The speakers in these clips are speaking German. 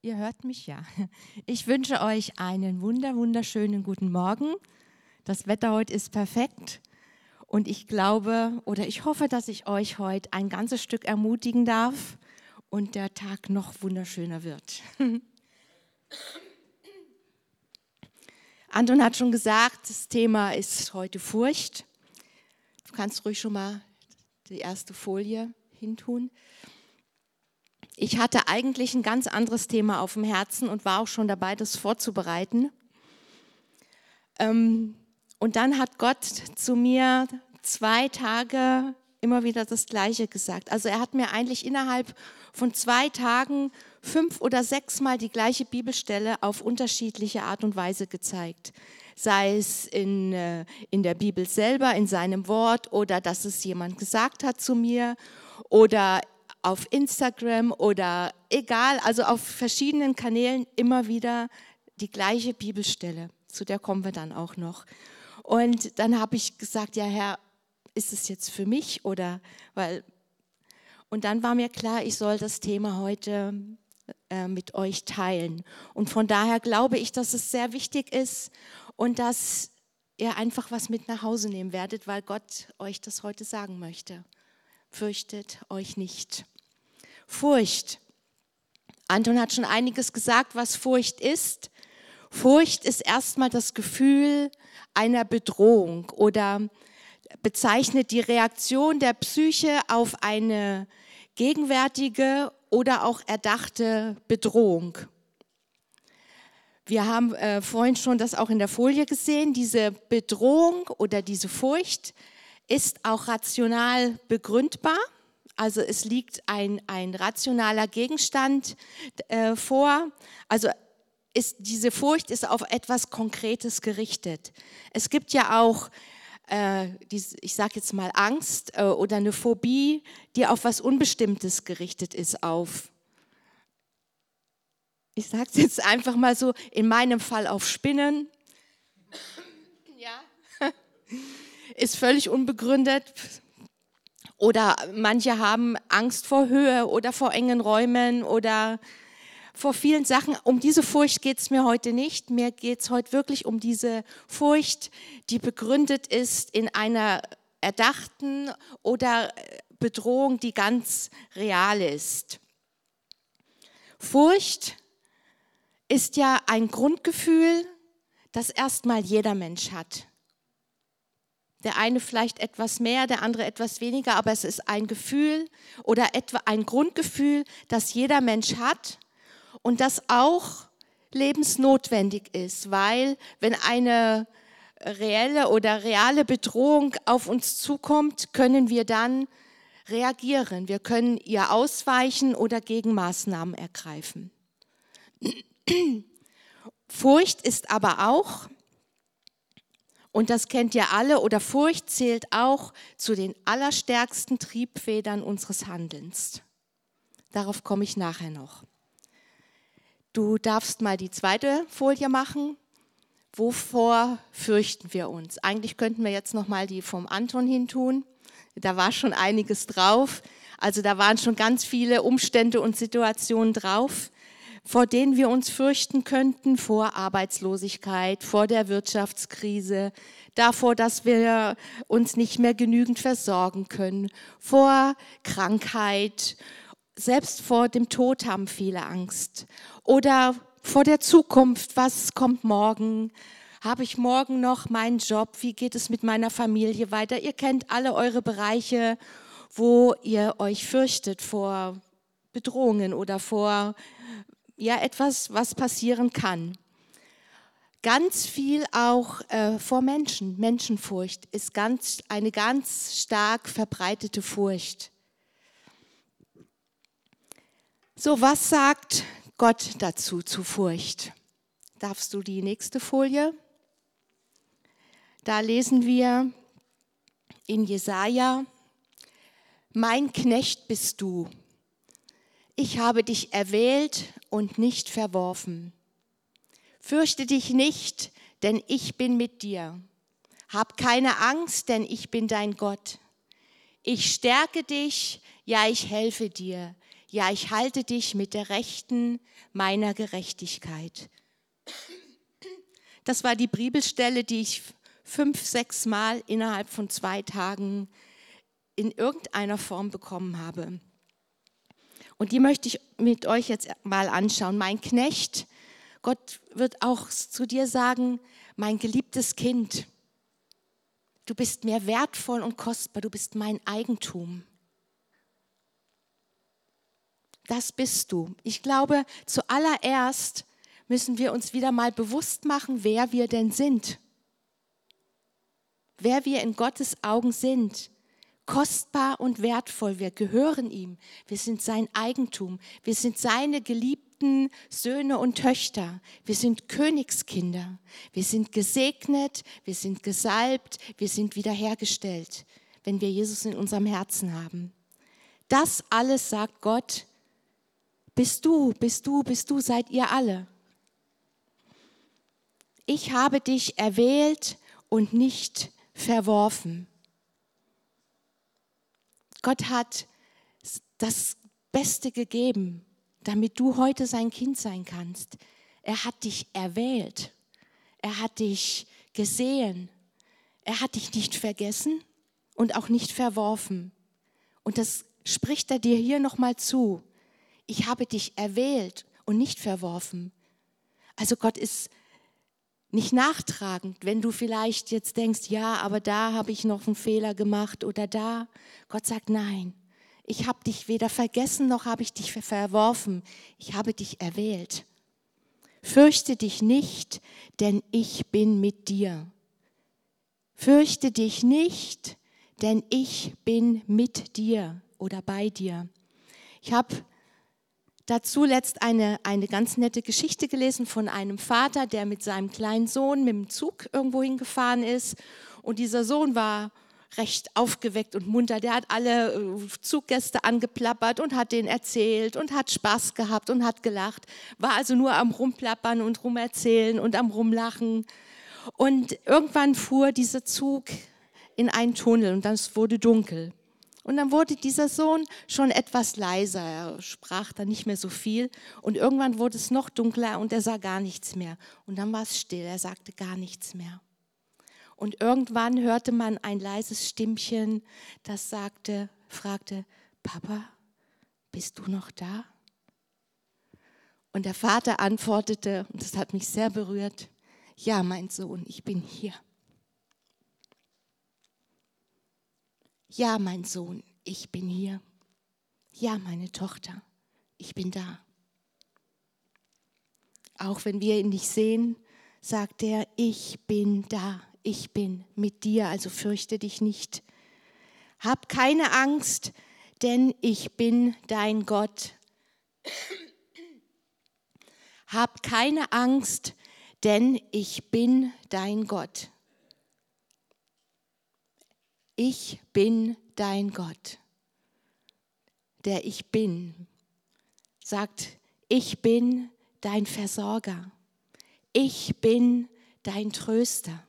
Ihr hört mich ja. Ich wünsche euch einen wunder, wunderschönen guten Morgen. Das Wetter heute ist perfekt und ich glaube oder ich hoffe, dass ich euch heute ein ganzes Stück ermutigen darf und der Tag noch wunderschöner wird. Anton hat schon gesagt, das Thema ist heute Furcht. Du kannst ruhig schon mal die erste Folie hintun. Ich hatte eigentlich ein ganz anderes Thema auf dem Herzen und war auch schon dabei, das vorzubereiten. Ähm, und dann hat Gott zu mir zwei Tage immer wieder das Gleiche gesagt. Also er hat mir eigentlich innerhalb von zwei Tagen fünf oder sechs Mal die gleiche Bibelstelle auf unterschiedliche Art und Weise gezeigt. Sei es in, äh, in der Bibel selber, in seinem Wort oder dass es jemand gesagt hat zu mir oder auf Instagram oder egal, also auf verschiedenen Kanälen immer wieder die gleiche Bibelstelle. Zu der kommen wir dann auch noch. Und dann habe ich gesagt, ja Herr, ist es jetzt für mich oder weil und dann war mir klar, ich soll das Thema heute äh, mit euch teilen. Und von daher glaube ich, dass es sehr wichtig ist und dass ihr einfach was mit nach Hause nehmen werdet, weil Gott euch das heute sagen möchte fürchtet euch nicht. Furcht. Anton hat schon einiges gesagt, was Furcht ist. Furcht ist erstmal das Gefühl einer Bedrohung oder bezeichnet die Reaktion der Psyche auf eine gegenwärtige oder auch erdachte Bedrohung. Wir haben äh, vorhin schon das auch in der Folie gesehen, diese Bedrohung oder diese Furcht ist auch rational begründbar. Also es liegt ein, ein rationaler Gegenstand äh, vor. Also ist, diese Furcht ist auf etwas Konkretes gerichtet. Es gibt ja auch, äh, die, ich sage jetzt mal Angst äh, oder eine Phobie, die auf was Unbestimmtes gerichtet ist, auf, ich sage es jetzt einfach mal so, in meinem Fall auf Spinnen. Ja ist völlig unbegründet. Oder manche haben Angst vor Höhe oder vor engen Räumen oder vor vielen Sachen. Um diese Furcht geht es mir heute nicht. Mir geht es heute wirklich um diese Furcht, die begründet ist in einer erdachten oder Bedrohung, die ganz real ist. Furcht ist ja ein Grundgefühl, das erstmal jeder Mensch hat. Der eine vielleicht etwas mehr, der andere etwas weniger, aber es ist ein Gefühl oder etwa ein Grundgefühl, das jeder Mensch hat und das auch lebensnotwendig ist, weil wenn eine reelle oder reale Bedrohung auf uns zukommt, können wir dann reagieren. Wir können ihr ausweichen oder Gegenmaßnahmen ergreifen. Furcht ist aber auch und das kennt ihr alle, oder Furcht zählt auch zu den allerstärksten Triebfedern unseres Handelns. Darauf komme ich nachher noch. Du darfst mal die zweite Folie machen. Wovor fürchten wir uns? Eigentlich könnten wir jetzt noch mal die vom Anton hin tun. Da war schon einiges drauf. Also da waren schon ganz viele Umstände und Situationen drauf vor denen wir uns fürchten könnten, vor Arbeitslosigkeit, vor der Wirtschaftskrise, davor, dass wir uns nicht mehr genügend versorgen können, vor Krankheit, selbst vor dem Tod haben viele Angst. Oder vor der Zukunft, was kommt morgen, habe ich morgen noch meinen Job, wie geht es mit meiner Familie weiter. Ihr kennt alle eure Bereiche, wo ihr euch fürchtet vor Bedrohungen oder vor ja etwas, was passieren kann. Ganz viel auch äh, vor Menschen. Menschenfurcht ist ganz, eine ganz stark verbreitete Furcht. So, was sagt Gott dazu zu Furcht? Darfst du die nächste Folie? Da lesen wir in Jesaja: Mein Knecht bist du, ich habe dich erwählt und nicht verworfen. Fürchte dich nicht, denn ich bin mit dir. Hab keine Angst, denn ich bin dein Gott. Ich stärke dich, ja, ich helfe dir. Ja, ich halte dich mit der Rechten meiner Gerechtigkeit. Das war die Bibelstelle, die ich fünf, sechs Mal innerhalb von zwei Tagen in irgendeiner Form bekommen habe. Und die möchte ich mit euch jetzt mal anschauen. Mein Knecht, Gott wird auch zu dir sagen, mein geliebtes Kind, du bist mir wertvoll und kostbar, du bist mein Eigentum. Das bist du. Ich glaube, zuallererst müssen wir uns wieder mal bewusst machen, wer wir denn sind. Wer wir in Gottes Augen sind. Kostbar und wertvoll. Wir gehören ihm. Wir sind sein Eigentum. Wir sind seine geliebten Söhne und Töchter. Wir sind Königskinder. Wir sind gesegnet. Wir sind gesalbt. Wir sind wiederhergestellt, wenn wir Jesus in unserem Herzen haben. Das alles sagt Gott. Bist du, bist du, bist du, seid ihr alle ich habe dich erwählt und nicht verworfen. Gott hat das Beste gegeben, damit du heute sein Kind sein kannst. Er hat dich erwählt. Er hat dich gesehen. Er hat dich nicht vergessen und auch nicht verworfen. Und das spricht er dir hier nochmal zu. Ich habe dich erwählt und nicht verworfen. Also Gott ist nicht nachtragend, wenn du vielleicht jetzt denkst, ja, aber da habe ich noch einen Fehler gemacht oder da. Gott sagt, nein, ich habe dich weder vergessen noch habe ich dich verworfen. Ich habe dich erwählt. Fürchte dich nicht, denn ich bin mit dir. Fürchte dich nicht, denn ich bin mit dir oder bei dir. Ich habe dazu letzt eine, eine ganz nette Geschichte gelesen von einem Vater, der mit seinem kleinen Sohn mit dem Zug irgendwo hingefahren ist. Und dieser Sohn war recht aufgeweckt und munter. Der hat alle äh, Zuggäste angeplappert und hat denen erzählt und hat Spaß gehabt und hat gelacht. War also nur am Rumplappern und Rumerzählen und am Rumlachen. Und irgendwann fuhr dieser Zug in einen Tunnel und dann wurde dunkel. Und dann wurde dieser Sohn schon etwas leiser, er sprach dann nicht mehr so viel. Und irgendwann wurde es noch dunkler und er sah gar nichts mehr. Und dann war es still, er sagte gar nichts mehr. Und irgendwann hörte man ein leises Stimmchen, das sagte, fragte, Papa, bist du noch da? Und der Vater antwortete, und das hat mich sehr berührt, ja, mein Sohn, ich bin hier. Ja, mein Sohn, ich bin hier. Ja, meine Tochter, ich bin da. Auch wenn wir ihn nicht sehen, sagt er, ich bin da, ich bin mit dir, also fürchte dich nicht. Hab keine Angst, denn ich bin dein Gott. Hab keine Angst, denn ich bin dein Gott ich bin dein Gott. Der ich bin sagt, ich bin dein Versorger. Ich bin dein Tröster.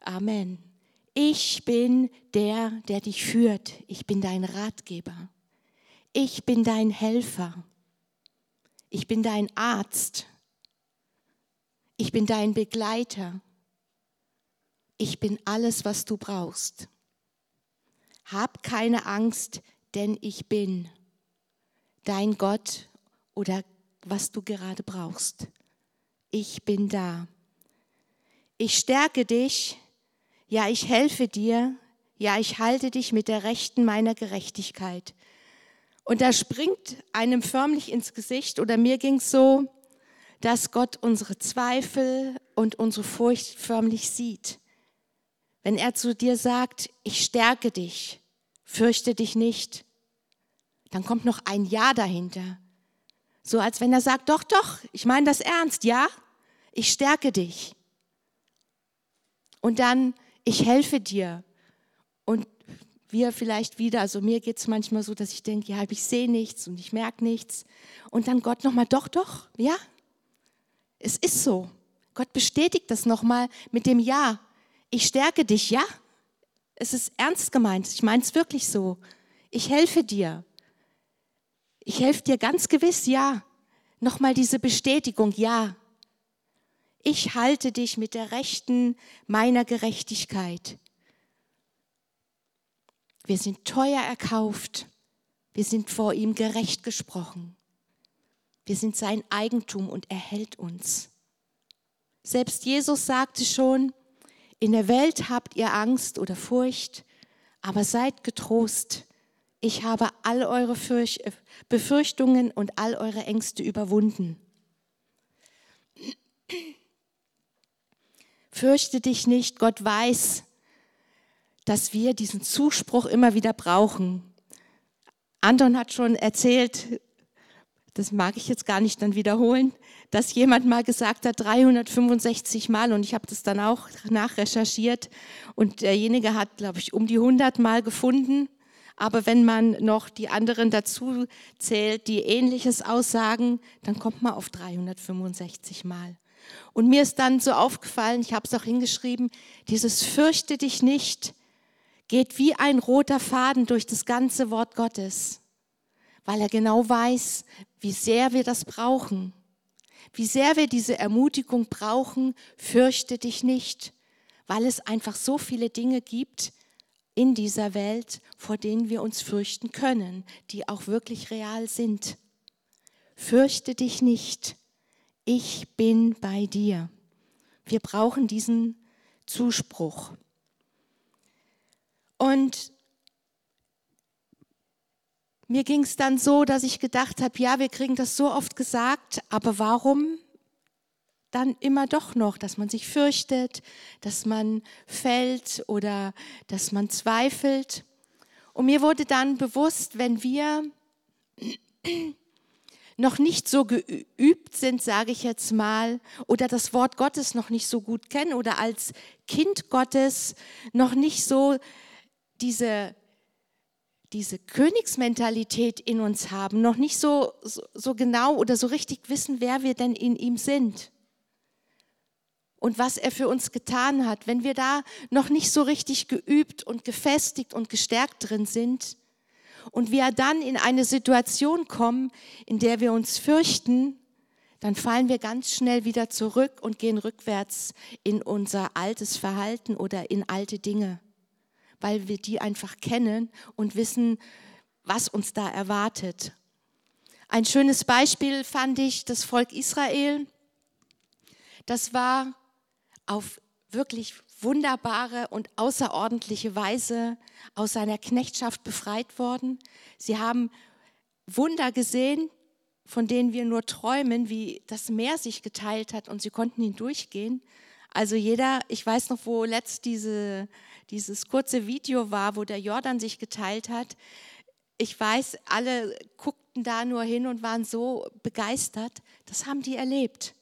Amen. Ich bin der, der dich führt. Ich bin dein Ratgeber. Ich bin dein Helfer. Ich bin dein Arzt. Ich bin dein Begleiter ich bin alles, was du brauchst. Hab keine Angst, denn ich bin dein Gott oder was du gerade brauchst. Ich bin da. Ich stärke dich, ja, ich helfe dir, ja, ich halte dich mit der Rechten meiner Gerechtigkeit. Und da springt einem förmlich ins Gesicht oder mir ging es so, dass Gott unsere Zweifel und unsere Furcht förmlich sieht. Wenn er zu dir sagt, ich stärke dich, fürchte dich nicht, dann kommt noch ein Ja dahinter. So als wenn er sagt, doch, doch, ich meine das ernst, ja, ich stärke dich. Und dann, ich helfe dir. Und wir vielleicht wieder, also mir geht es manchmal so, dass ich denke, ja, ich sehe nichts und ich merke nichts. Und dann Gott nochmal, doch, doch, ja, es ist so. Gott bestätigt das nochmal mit dem Ja ich stärke dich, ja? Es ist ernst gemeint, ich meine es wirklich so. Ich helfe dir. Ich helfe dir ganz gewiss, ja. Nochmal diese Bestätigung, ja. Ich halte dich mit der Rechten meiner Gerechtigkeit. Wir sind teuer erkauft. Wir sind vor ihm gerecht gesprochen. Wir sind sein Eigentum und er hält uns. Selbst Jesus sagte schon, in der Welt habt ihr Angst oder Furcht, aber seid getrost. Ich habe all eure Befürchtungen und all eure Ängste überwunden. Fürchte dich nicht, Gott weiß, dass wir diesen Zuspruch immer wieder brauchen. Anton hat schon erzählt, das mag ich jetzt gar nicht dann wiederholen, dass jemand mal gesagt hat, 365 Mal, und ich habe das dann auch nachrecherchiert, und derjenige hat, glaube ich, um die 100 Mal gefunden. Aber wenn man noch die anderen dazu zählt, die ähnliches aussagen, dann kommt man auf 365 Mal. Und mir ist dann so aufgefallen, ich habe es auch hingeschrieben, dieses Fürchte dich nicht geht wie ein roter Faden durch das ganze Wort Gottes, weil er genau weiß, wie sehr wir das brauchen, wie sehr wir diese Ermutigung brauchen, fürchte dich nicht, weil es einfach so viele Dinge gibt in dieser Welt, vor denen wir uns fürchten können, die auch wirklich real sind. Fürchte dich nicht, ich bin bei dir. Wir brauchen diesen Zuspruch. Und mir ging es dann so, dass ich gedacht habe, ja, wir kriegen das so oft gesagt, aber warum dann immer doch noch, dass man sich fürchtet, dass man fällt oder dass man zweifelt. Und mir wurde dann bewusst, wenn wir noch nicht so geübt sind, sage ich jetzt mal, oder das Wort Gottes noch nicht so gut kennen oder als Kind Gottes noch nicht so diese, diese Königsmentalität in uns haben, noch nicht so, so, so genau oder so richtig wissen, wer wir denn in ihm sind und was er für uns getan hat, wenn wir da noch nicht so richtig geübt und gefestigt und gestärkt drin sind und wir dann in eine Situation kommen, in der wir uns fürchten, dann fallen wir ganz schnell wieder zurück und gehen rückwärts in unser altes Verhalten oder in alte Dinge weil wir die einfach kennen und wissen, was uns da erwartet. Ein schönes Beispiel fand ich das Volk Israel. Das war auf wirklich wunderbare und außerordentliche Weise aus seiner Knechtschaft befreit worden. Sie haben Wunder gesehen, von denen wir nur träumen, wie das Meer sich geteilt hat und sie konnten hindurchgehen. Also jeder, ich weiß noch, wo letzt diese dieses kurze Video war, wo der Jordan sich geteilt hat. Ich weiß, alle guckten da nur hin und waren so begeistert. Das haben die erlebt.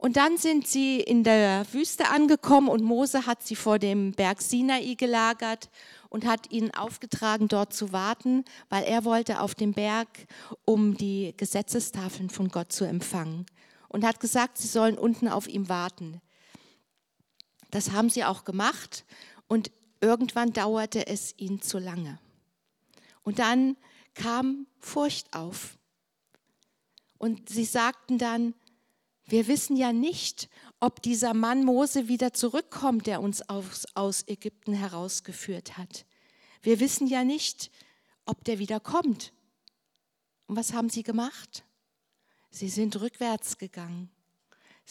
Und dann sind sie in der Wüste angekommen und Mose hat sie vor dem Berg Sinai gelagert und hat ihnen aufgetragen, dort zu warten, weil er wollte auf dem Berg, um die Gesetzestafeln von Gott zu empfangen. Und hat gesagt, sie sollen unten auf ihm warten. Das haben sie auch gemacht und irgendwann dauerte es ihnen zu lange. Und dann kam Furcht auf. Und sie sagten dann, wir wissen ja nicht, ob dieser Mann Mose wieder zurückkommt, der uns aus, aus Ägypten herausgeführt hat. Wir wissen ja nicht, ob der wieder kommt. Und was haben sie gemacht? Sie sind rückwärts gegangen.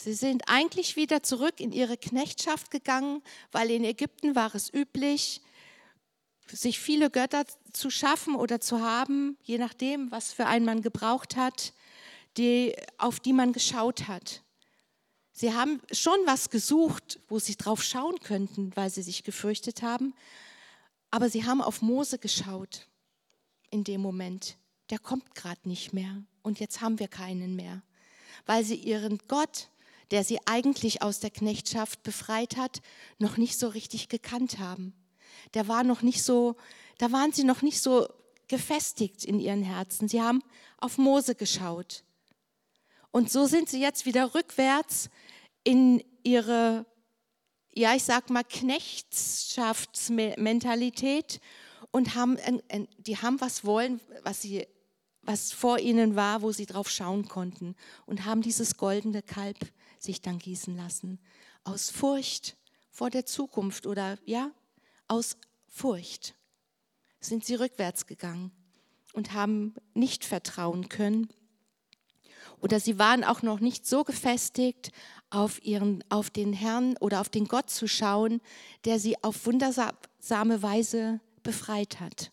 Sie sind eigentlich wieder zurück in ihre Knechtschaft gegangen, weil in Ägypten war es üblich, sich viele Götter zu schaffen oder zu haben, je nachdem, was für einen man gebraucht hat, die, auf die man geschaut hat. Sie haben schon was gesucht, wo sie drauf schauen könnten, weil sie sich gefürchtet haben, aber sie haben auf Mose geschaut in dem Moment. Der kommt gerade nicht mehr und jetzt haben wir keinen mehr, weil sie ihren Gott der sie eigentlich aus der Knechtschaft befreit hat, noch nicht so richtig gekannt haben. Der war noch nicht so, da waren sie noch nicht so gefestigt in ihren Herzen. Sie haben auf Mose geschaut. Und so sind sie jetzt wieder rückwärts in ihre, ja, ich sag mal, Knechtschaftsmentalität und haben, die haben was wollen, was, sie, was vor ihnen war, wo sie drauf schauen konnten und haben dieses goldene Kalb sich dann gießen lassen. Aus Furcht vor der Zukunft oder ja, aus Furcht sind sie rückwärts gegangen und haben nicht vertrauen können. Oder sie waren auch noch nicht so gefestigt, auf, ihren, auf den Herrn oder auf den Gott zu schauen, der sie auf wundersame Weise befreit hat.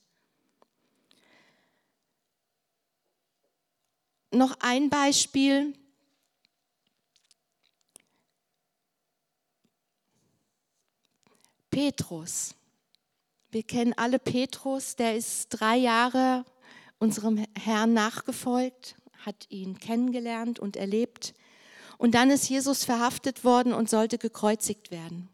Noch ein Beispiel. Petrus. Wir kennen alle Petrus, der ist drei Jahre unserem Herrn nachgefolgt, hat ihn kennengelernt und erlebt. Und dann ist Jesus verhaftet worden und sollte gekreuzigt werden.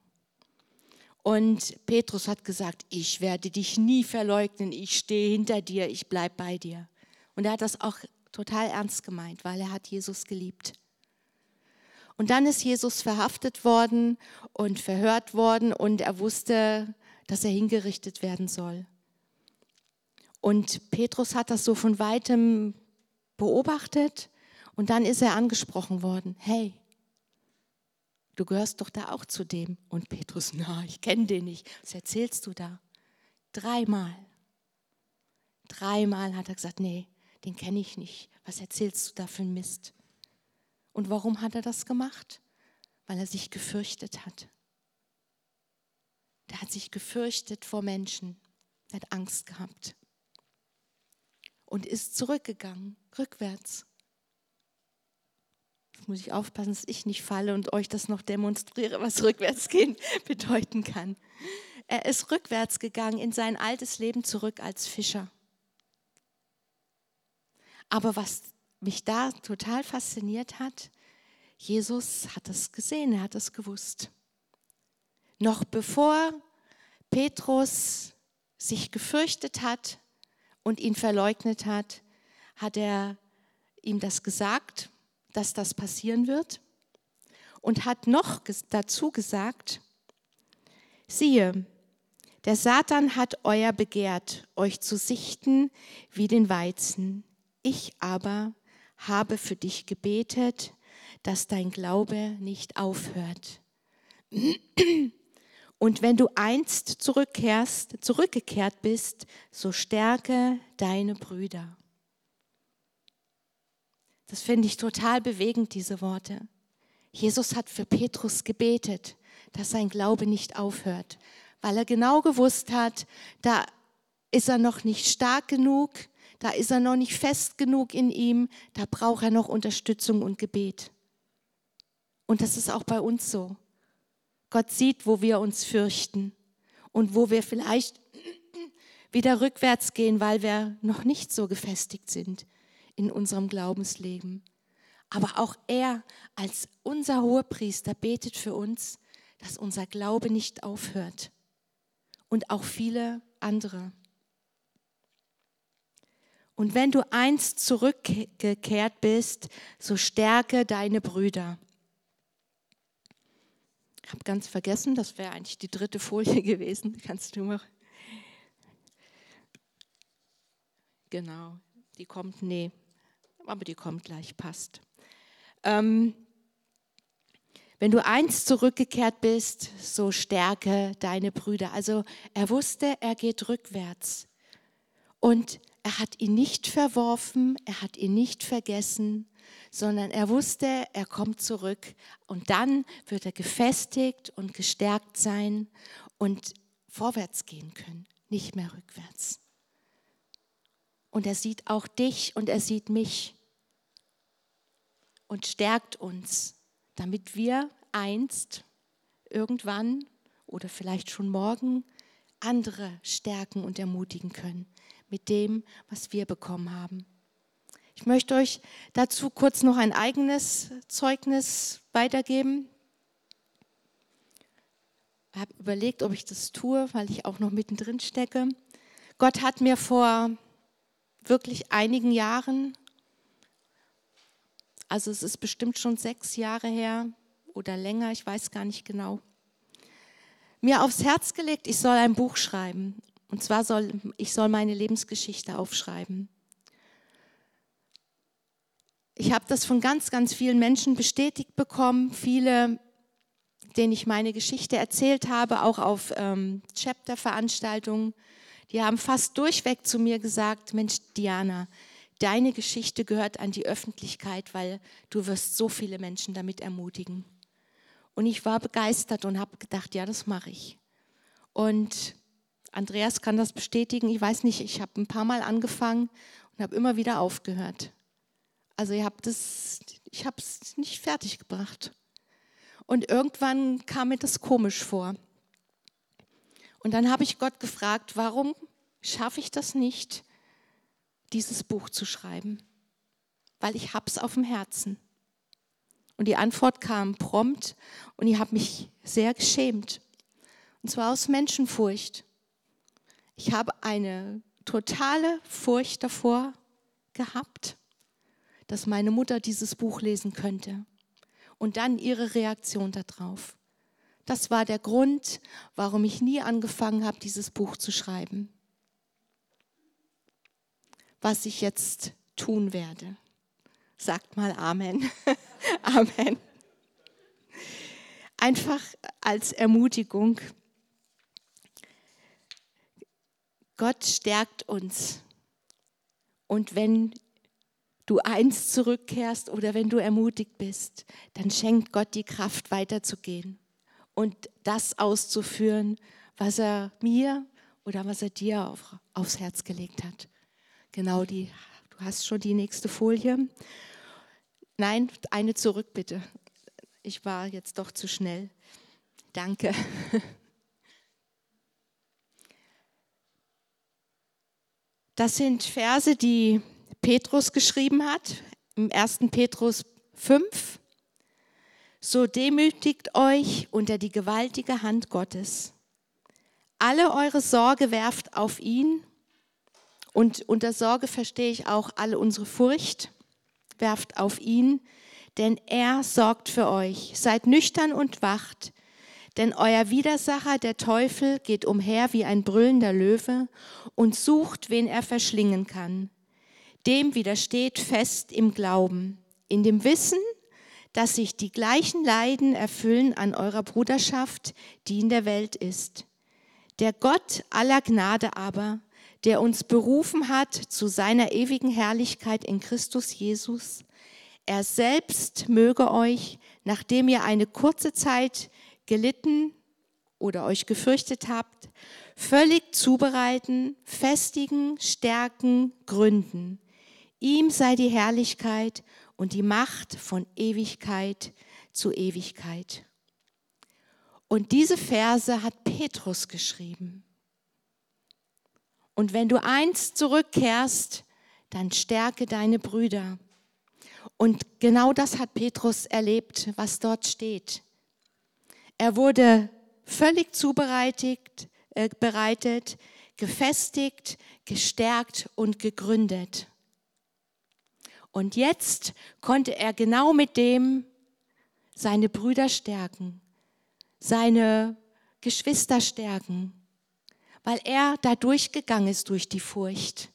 Und Petrus hat gesagt, ich werde dich nie verleugnen, ich stehe hinter dir, ich bleibe bei dir. Und er hat das auch total ernst gemeint, weil er hat Jesus geliebt. Und dann ist Jesus verhaftet worden und verhört worden und er wusste, dass er hingerichtet werden soll. Und Petrus hat das so von weitem beobachtet und dann ist er angesprochen worden. Hey, du gehörst doch da auch zu dem. Und Petrus, na, ich kenne den nicht. Was erzählst du da? Dreimal. Dreimal hat er gesagt, nee, den kenne ich nicht. Was erzählst du da für ein Mist? Und warum hat er das gemacht? Weil er sich gefürchtet hat. Der hat sich gefürchtet vor Menschen. Er hat Angst gehabt. Und ist zurückgegangen, rückwärts. Jetzt muss ich aufpassen, dass ich nicht falle und euch das noch demonstriere, was Rückwärtsgehen bedeuten kann. Er ist rückwärts gegangen in sein altes Leben zurück als Fischer. Aber was mich da total fasziniert hat, Jesus hat es gesehen, er hat es gewusst. Noch bevor Petrus sich gefürchtet hat und ihn verleugnet hat, hat er ihm das gesagt dass das passieren wird und hat noch dazu gesagt, siehe, der Satan hat euer begehrt, euch zu sichten wie den Weizen. Ich aber habe für dich gebetet, dass dein Glaube nicht aufhört. Und wenn du einst zurückkehrst, zurückgekehrt bist, so stärke deine Brüder. Das finde ich total bewegend, diese Worte. Jesus hat für Petrus gebetet, dass sein Glaube nicht aufhört, weil er genau gewusst hat, da ist er noch nicht stark genug, da ist er noch nicht fest genug in ihm, da braucht er noch Unterstützung und Gebet. Und das ist auch bei uns so. Gott sieht, wo wir uns fürchten und wo wir vielleicht wieder rückwärts gehen, weil wir noch nicht so gefestigt sind in unserem Glaubensleben. Aber auch er als unser Hohepriester betet für uns, dass unser Glaube nicht aufhört. Und auch viele andere. Und wenn du einst zurückgekehrt bist, so stärke deine Brüder. Ich habe ganz vergessen, das wäre eigentlich die dritte Folie gewesen. Kannst du mal. Genau, die kommt, nee, aber die kommt gleich, passt. Ähm, wenn du einst zurückgekehrt bist, so stärke deine Brüder. Also er wusste, er geht rückwärts. Und er hat ihn nicht verworfen, er hat ihn nicht vergessen, sondern er wusste, er kommt zurück. Und dann wird er gefestigt und gestärkt sein und vorwärts gehen können, nicht mehr rückwärts. Und er sieht auch dich und er sieht mich und stärkt uns, damit wir einst, irgendwann oder vielleicht schon morgen andere stärken und ermutigen können mit dem, was wir bekommen haben. Ich möchte euch dazu kurz noch ein eigenes Zeugnis weitergeben. Ich habe überlegt, ob ich das tue, weil ich auch noch mittendrin stecke. Gott hat mir vor wirklich einigen Jahren, also es ist bestimmt schon sechs Jahre her oder länger, ich weiß gar nicht genau, mir aufs Herz gelegt, ich soll ein Buch schreiben. Und zwar soll ich soll meine Lebensgeschichte aufschreiben. Ich habe das von ganz, ganz vielen Menschen bestätigt bekommen. Viele, denen ich meine Geschichte erzählt habe, auch auf ähm, Chapter-Veranstaltungen, die haben fast durchweg zu mir gesagt, Mensch, Diana, deine Geschichte gehört an die Öffentlichkeit, weil du wirst so viele Menschen damit ermutigen. Und ich war begeistert und habe gedacht, ja, das mache ich. Und Andreas kann das bestätigen. Ich weiß nicht, ich habe ein paar Mal angefangen und habe immer wieder aufgehört. Also ich habe das, ich habe es nicht fertig gebracht. Und irgendwann kam mir das komisch vor. Und dann habe ich Gott gefragt, warum schaffe ich das nicht, dieses Buch zu schreiben? Weil ich es auf dem Herzen. Und die Antwort kam prompt und ich habe mich sehr geschämt. Und zwar aus Menschenfurcht. Ich habe eine totale Furcht davor gehabt, dass meine Mutter dieses Buch lesen könnte und dann ihre Reaktion darauf. Das war der Grund, warum ich nie angefangen habe, dieses Buch zu schreiben. Was ich jetzt tun werde. Sagt mal Amen. Amen. Einfach als Ermutigung. Gott stärkt uns. Und wenn du eins zurückkehrst oder wenn du ermutigt bist, dann schenkt Gott die Kraft weiterzugehen und das auszuführen, was er mir oder was er dir auf, aufs Herz gelegt hat. Genau die, du hast schon die nächste Folie. Nein, eine zurück bitte. Ich war jetzt doch zu schnell. Danke. Das sind Verse, die Petrus geschrieben hat, im 1. Petrus 5. So demütigt euch unter die gewaltige Hand Gottes. Alle eure Sorge werft auf ihn. Und unter Sorge verstehe ich auch alle unsere Furcht, werft auf ihn, denn er sorgt für euch. Seid nüchtern und wacht, denn euer Widersacher, der Teufel, geht umher wie ein brüllender Löwe und sucht, wen er verschlingen kann. Dem widersteht fest im Glauben, in dem Wissen, dass sich die gleichen Leiden erfüllen an eurer Bruderschaft, die in der Welt ist. Der Gott aller Gnade aber, der uns berufen hat zu seiner ewigen Herrlichkeit in Christus Jesus, er selbst möge euch, nachdem ihr eine kurze Zeit gelitten oder euch gefürchtet habt, völlig zubereiten, festigen, stärken, gründen. Ihm sei die Herrlichkeit und die Macht von Ewigkeit zu Ewigkeit. Und diese Verse hat Petrus geschrieben. Und wenn du einst zurückkehrst, dann stärke deine Brüder. Und genau das hat Petrus erlebt, was dort steht. Er wurde völlig zubereitet, äh, bereitet, gefestigt, gestärkt und gegründet. Und jetzt konnte er genau mit dem seine Brüder stärken, seine Geschwister stärken, weil er da durchgegangen ist durch die Furcht.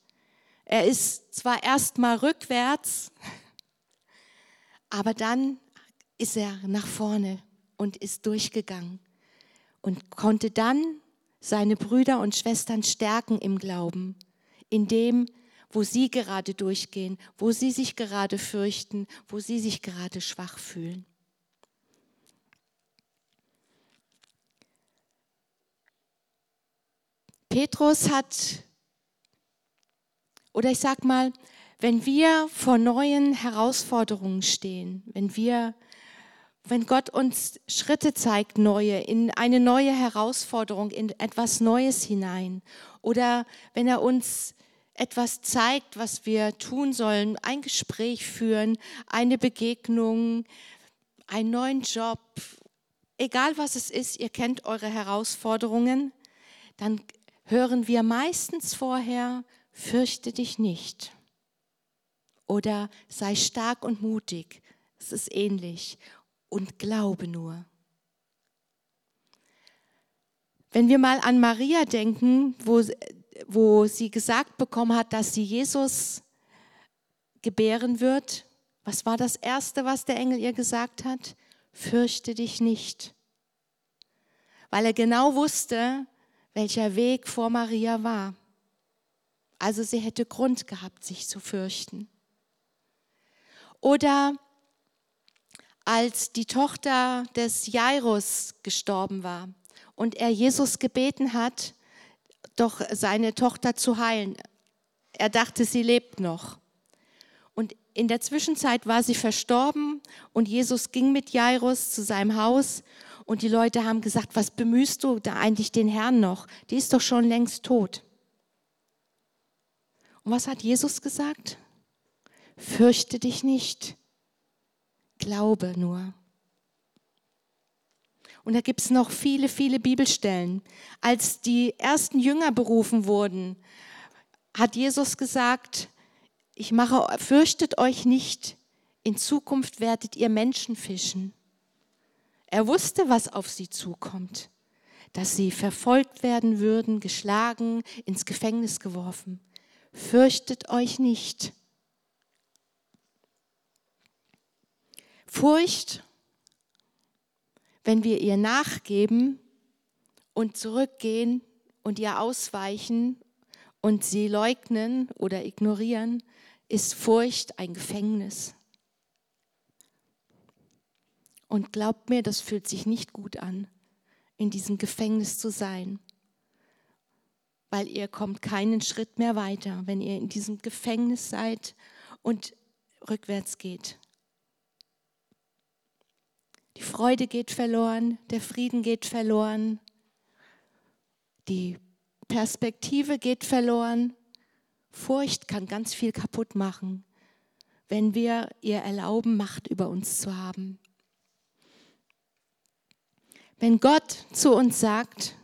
Er ist zwar erst mal rückwärts, aber dann ist er nach vorne und ist durchgegangen und konnte dann seine Brüder und Schwestern stärken im Glauben, indem wo sie gerade durchgehen, wo sie sich gerade fürchten, wo sie sich gerade schwach fühlen. Petrus hat, oder ich sag mal, wenn wir vor neuen Herausforderungen stehen, wenn wir, wenn Gott uns Schritte zeigt, neue, in eine neue Herausforderung, in etwas Neues hinein, oder wenn er uns etwas zeigt, was wir tun sollen, ein Gespräch führen, eine Begegnung, einen neuen Job, egal was es ist, ihr kennt eure Herausforderungen, dann hören wir meistens vorher, fürchte dich nicht. Oder sei stark und mutig, es ist ähnlich, und glaube nur. Wenn wir mal an Maria denken, wo, wo sie gesagt bekommen hat, dass sie Jesus gebären wird, was war das Erste, was der Engel ihr gesagt hat? Fürchte dich nicht. Weil er genau wusste, welcher Weg vor Maria war. Also sie hätte Grund gehabt, sich zu fürchten. Oder als die Tochter des Jairus gestorben war und er Jesus gebeten hat, doch seine Tochter zu heilen. Er dachte, sie lebt noch. Und in der Zwischenzeit war sie verstorben und Jesus ging mit Jairus zu seinem Haus und die Leute haben gesagt, was bemühst du da eigentlich den Herrn noch? Die ist doch schon längst tot. Und was hat Jesus gesagt? Fürchte dich nicht, glaube nur. Und da gibt es noch viele, viele Bibelstellen. Als die ersten Jünger berufen wurden, hat Jesus gesagt, ich mache, fürchtet euch nicht, in Zukunft werdet ihr Menschen fischen. Er wusste, was auf sie zukommt, dass sie verfolgt werden würden, geschlagen, ins Gefängnis geworfen fürchtet euch nicht. Furcht, wenn wir ihr nachgeben und zurückgehen und ihr ausweichen und sie leugnen oder ignorieren, ist Furcht ein Gefängnis. Und glaubt mir, das fühlt sich nicht gut an, in diesem Gefängnis zu sein weil ihr kommt keinen Schritt mehr weiter, wenn ihr in diesem Gefängnis seid und rückwärts geht. Freude geht verloren, der Frieden geht verloren, die Perspektive geht verloren. Furcht kann ganz viel kaputt machen, wenn wir ihr erlauben, Macht über uns zu haben. Wenn Gott zu uns sagt,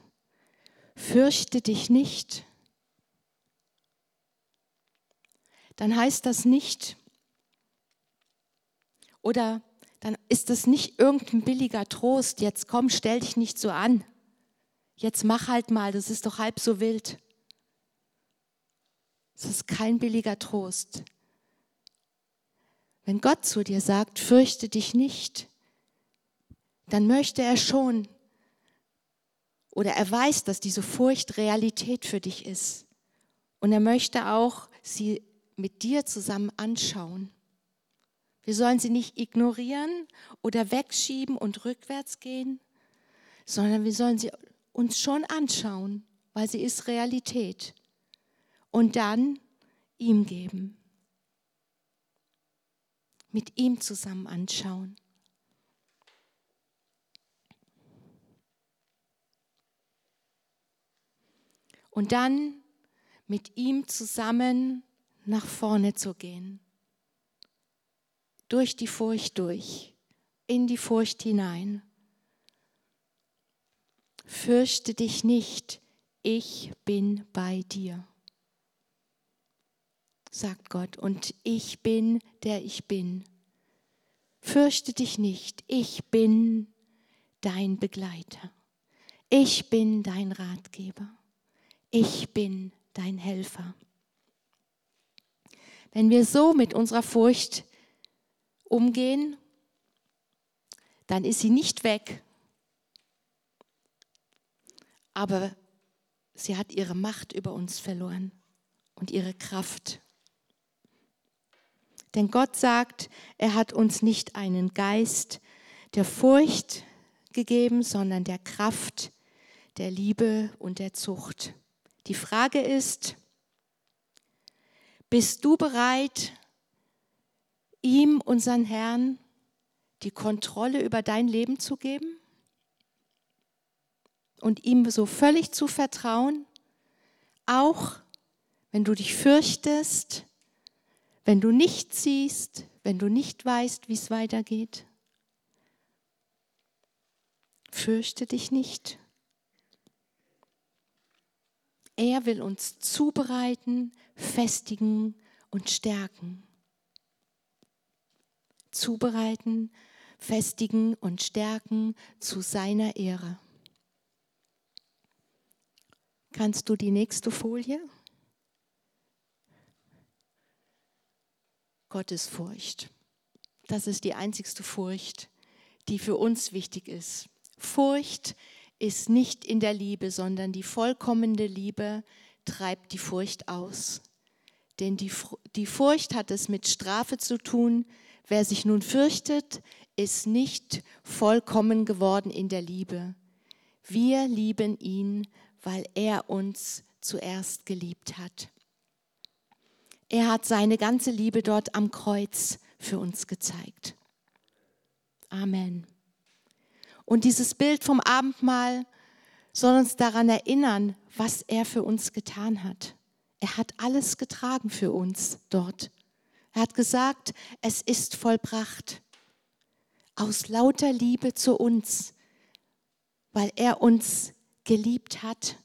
fürchte dich nicht, dann heißt das nicht, oder dann ist das nicht irgendein billiger Trost, jetzt komm, stell dich nicht so an, jetzt mach halt mal, das ist doch halb so wild. Es ist kein billiger Trost. Wenn Gott zu dir sagt, fürchte dich nicht, dann möchte er schon, oder er weiß, dass diese Furcht Realität für dich ist. Und er möchte auch sie mit dir zusammen anschauen. Wir sollen sie nicht ignorieren oder wegschieben und rückwärts gehen, sondern wir sollen sie uns schon anschauen, weil sie ist Realität. Und dann ihm geben. Mit ihm zusammen anschauen. und dann mit ihm zusammen nach vorne zu gehen. Durch die Furcht durch, in die Furcht hinein. Fürchte dich nicht, ich bin bei dir, sagt Gott, und ich bin, der ich bin. Fürchte dich nicht, ich bin dein Begleiter. Ich bin dein Ratgeber ich bin dein Helfer. Wenn wir so mit unserer Furcht umgehen, dann ist sie nicht weg, aber sie hat ihre Macht über uns verloren und ihre Kraft. Denn Gott sagt, er hat uns nicht einen Geist der Furcht gegeben, sondern der Kraft, der Liebe und der Zucht. Die Frage ist, bist du bereit, ihm, unseren Herrn, die Kontrolle über dein Leben zu geben? Und ihm so völlig zu vertrauen, auch wenn du dich fürchtest, wenn du nicht siehst, wenn du nicht weißt, wie es weitergeht? Fürchte dich nicht. Er will uns zubereiten, festigen und stärken. Zubereiten, festigen und stärken zu seiner Ehre. Kannst du die nächste Folie? Gottesfurcht. Das ist die einzigste Furcht, die für uns wichtig ist. Furcht ist nicht in der Liebe, sondern die vollkommene Liebe treibt die Furcht aus. Denn die, die Furcht hat es mit Strafe zu tun. Wer sich nun fürchtet, ist nicht vollkommen geworden in der Liebe. Wir lieben ihn, weil er uns zuerst geliebt hat. Er hat seine ganze Liebe dort am Kreuz für uns gezeigt. Amen. Und dieses Bild vom Abendmahl soll uns daran erinnern, was er für uns getan hat. Er hat alles getragen für uns dort. Er hat gesagt, es ist vollbracht. Aus lauter Liebe zu uns, weil er uns geliebt hat.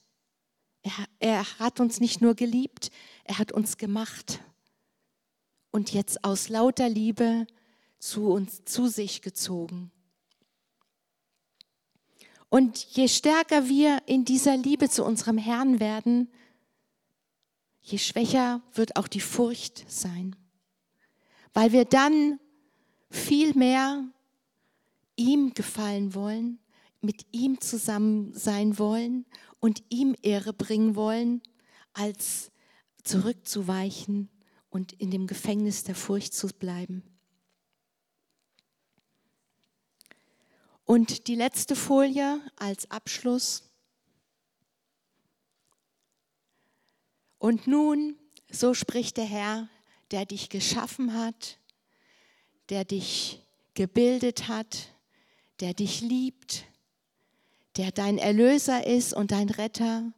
Er, er hat uns nicht nur geliebt, er hat uns gemacht. Und jetzt aus lauter Liebe zu uns, zu sich gezogen. Und je stärker wir in dieser Liebe zu unserem Herrn werden, je schwächer wird auch die Furcht sein, weil wir dann viel mehr ihm gefallen wollen, mit ihm zusammen sein wollen und ihm Ehre bringen wollen, als zurückzuweichen und in dem Gefängnis der Furcht zu bleiben. Und die letzte Folie als Abschluss. Und nun, so spricht der Herr, der dich geschaffen hat, der dich gebildet hat, der dich liebt, der dein Erlöser ist und dein Retter.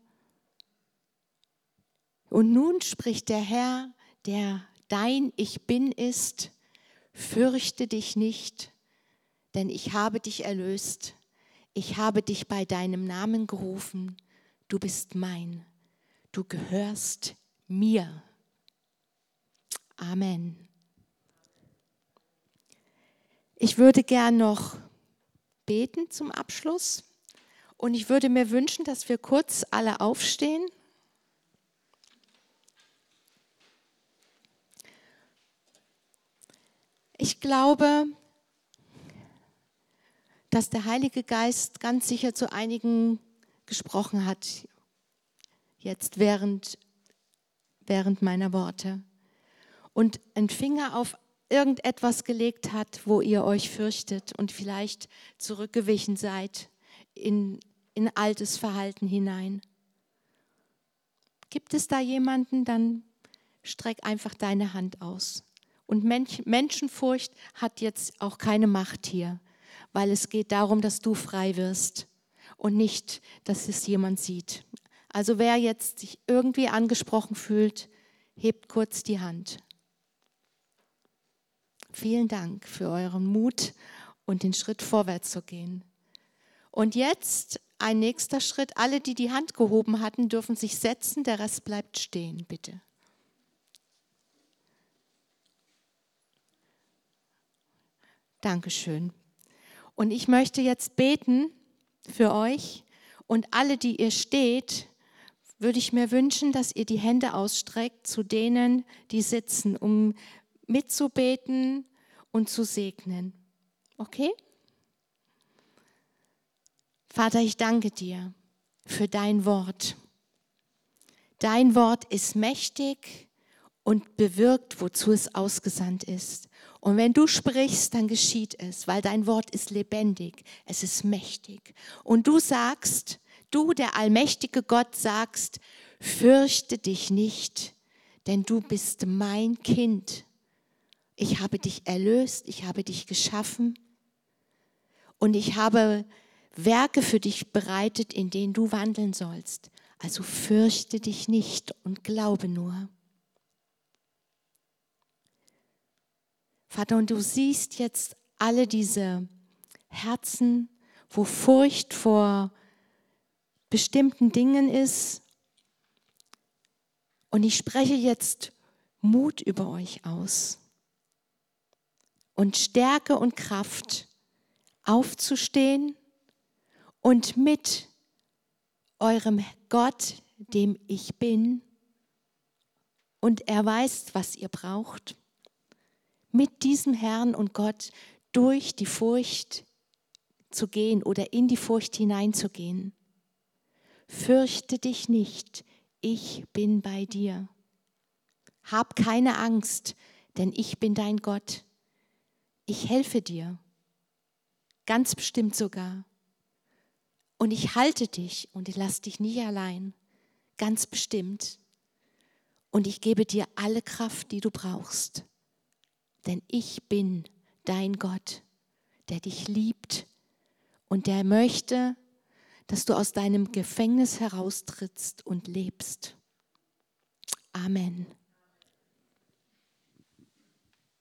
Und nun spricht der Herr, der dein Ich bin ist, fürchte dich nicht, denn ich habe dich erlöst. Ich habe dich bei deinem Namen gerufen. Du bist mein. Du gehörst mir. Amen. Ich würde gern noch beten zum Abschluss und ich würde mir wünschen, dass wir kurz alle aufstehen. Ich glaube, dass der Heilige Geist ganz sicher zu einigen gesprochen hat, jetzt während, während meiner Worte. Und einen Finger auf irgendetwas gelegt hat, wo ihr euch fürchtet und vielleicht zurückgewichen seid in, in altes Verhalten hinein. Gibt es da jemanden, dann streck einfach deine Hand aus. Und Menschenfurcht hat jetzt auch keine Macht hier weil es geht darum, dass du frei wirst und nicht, dass es jemand sieht. Also wer jetzt sich irgendwie angesprochen fühlt, hebt kurz die Hand. Vielen Dank für euren Mut und den Schritt vorwärts zu gehen. Und jetzt ein nächster Schritt. Alle, die die Hand gehoben hatten, dürfen sich setzen. Der Rest bleibt stehen, bitte. Dankeschön. Und ich möchte jetzt beten für euch und alle, die ihr steht, würde ich mir wünschen, dass ihr die Hände ausstreckt zu denen, die sitzen, um mitzubeten und zu segnen. Okay? Vater, ich danke dir für dein Wort. Dein Wort ist mächtig und bewirkt, wozu es ausgesandt ist. Und wenn du sprichst, dann geschieht es, weil dein Wort ist lebendig, es ist mächtig. Und du sagst, du, der allmächtige Gott, sagst, fürchte dich nicht, denn du bist mein Kind. Ich habe dich erlöst, ich habe dich geschaffen und ich habe Werke für dich bereitet, in denen du wandeln sollst. Also fürchte dich nicht und glaube nur. Vater, und du siehst jetzt alle diese Herzen, wo Furcht vor bestimmten Dingen ist. Und ich spreche jetzt Mut über euch aus und Stärke und Kraft aufzustehen und mit eurem Gott, dem ich bin und er weiß, was ihr braucht. Mit diesem Herrn und Gott durch die Furcht zu gehen oder in die Furcht hineinzugehen. Fürchte dich nicht, ich bin bei dir. Hab keine Angst, denn ich bin dein Gott. Ich helfe dir, ganz bestimmt sogar. Und ich halte dich und ich lasse dich nicht allein, ganz bestimmt. Und ich gebe dir alle Kraft, die du brauchst. Denn ich bin dein Gott, der dich liebt und der möchte, dass du aus deinem Gefängnis heraustrittst und lebst. Amen.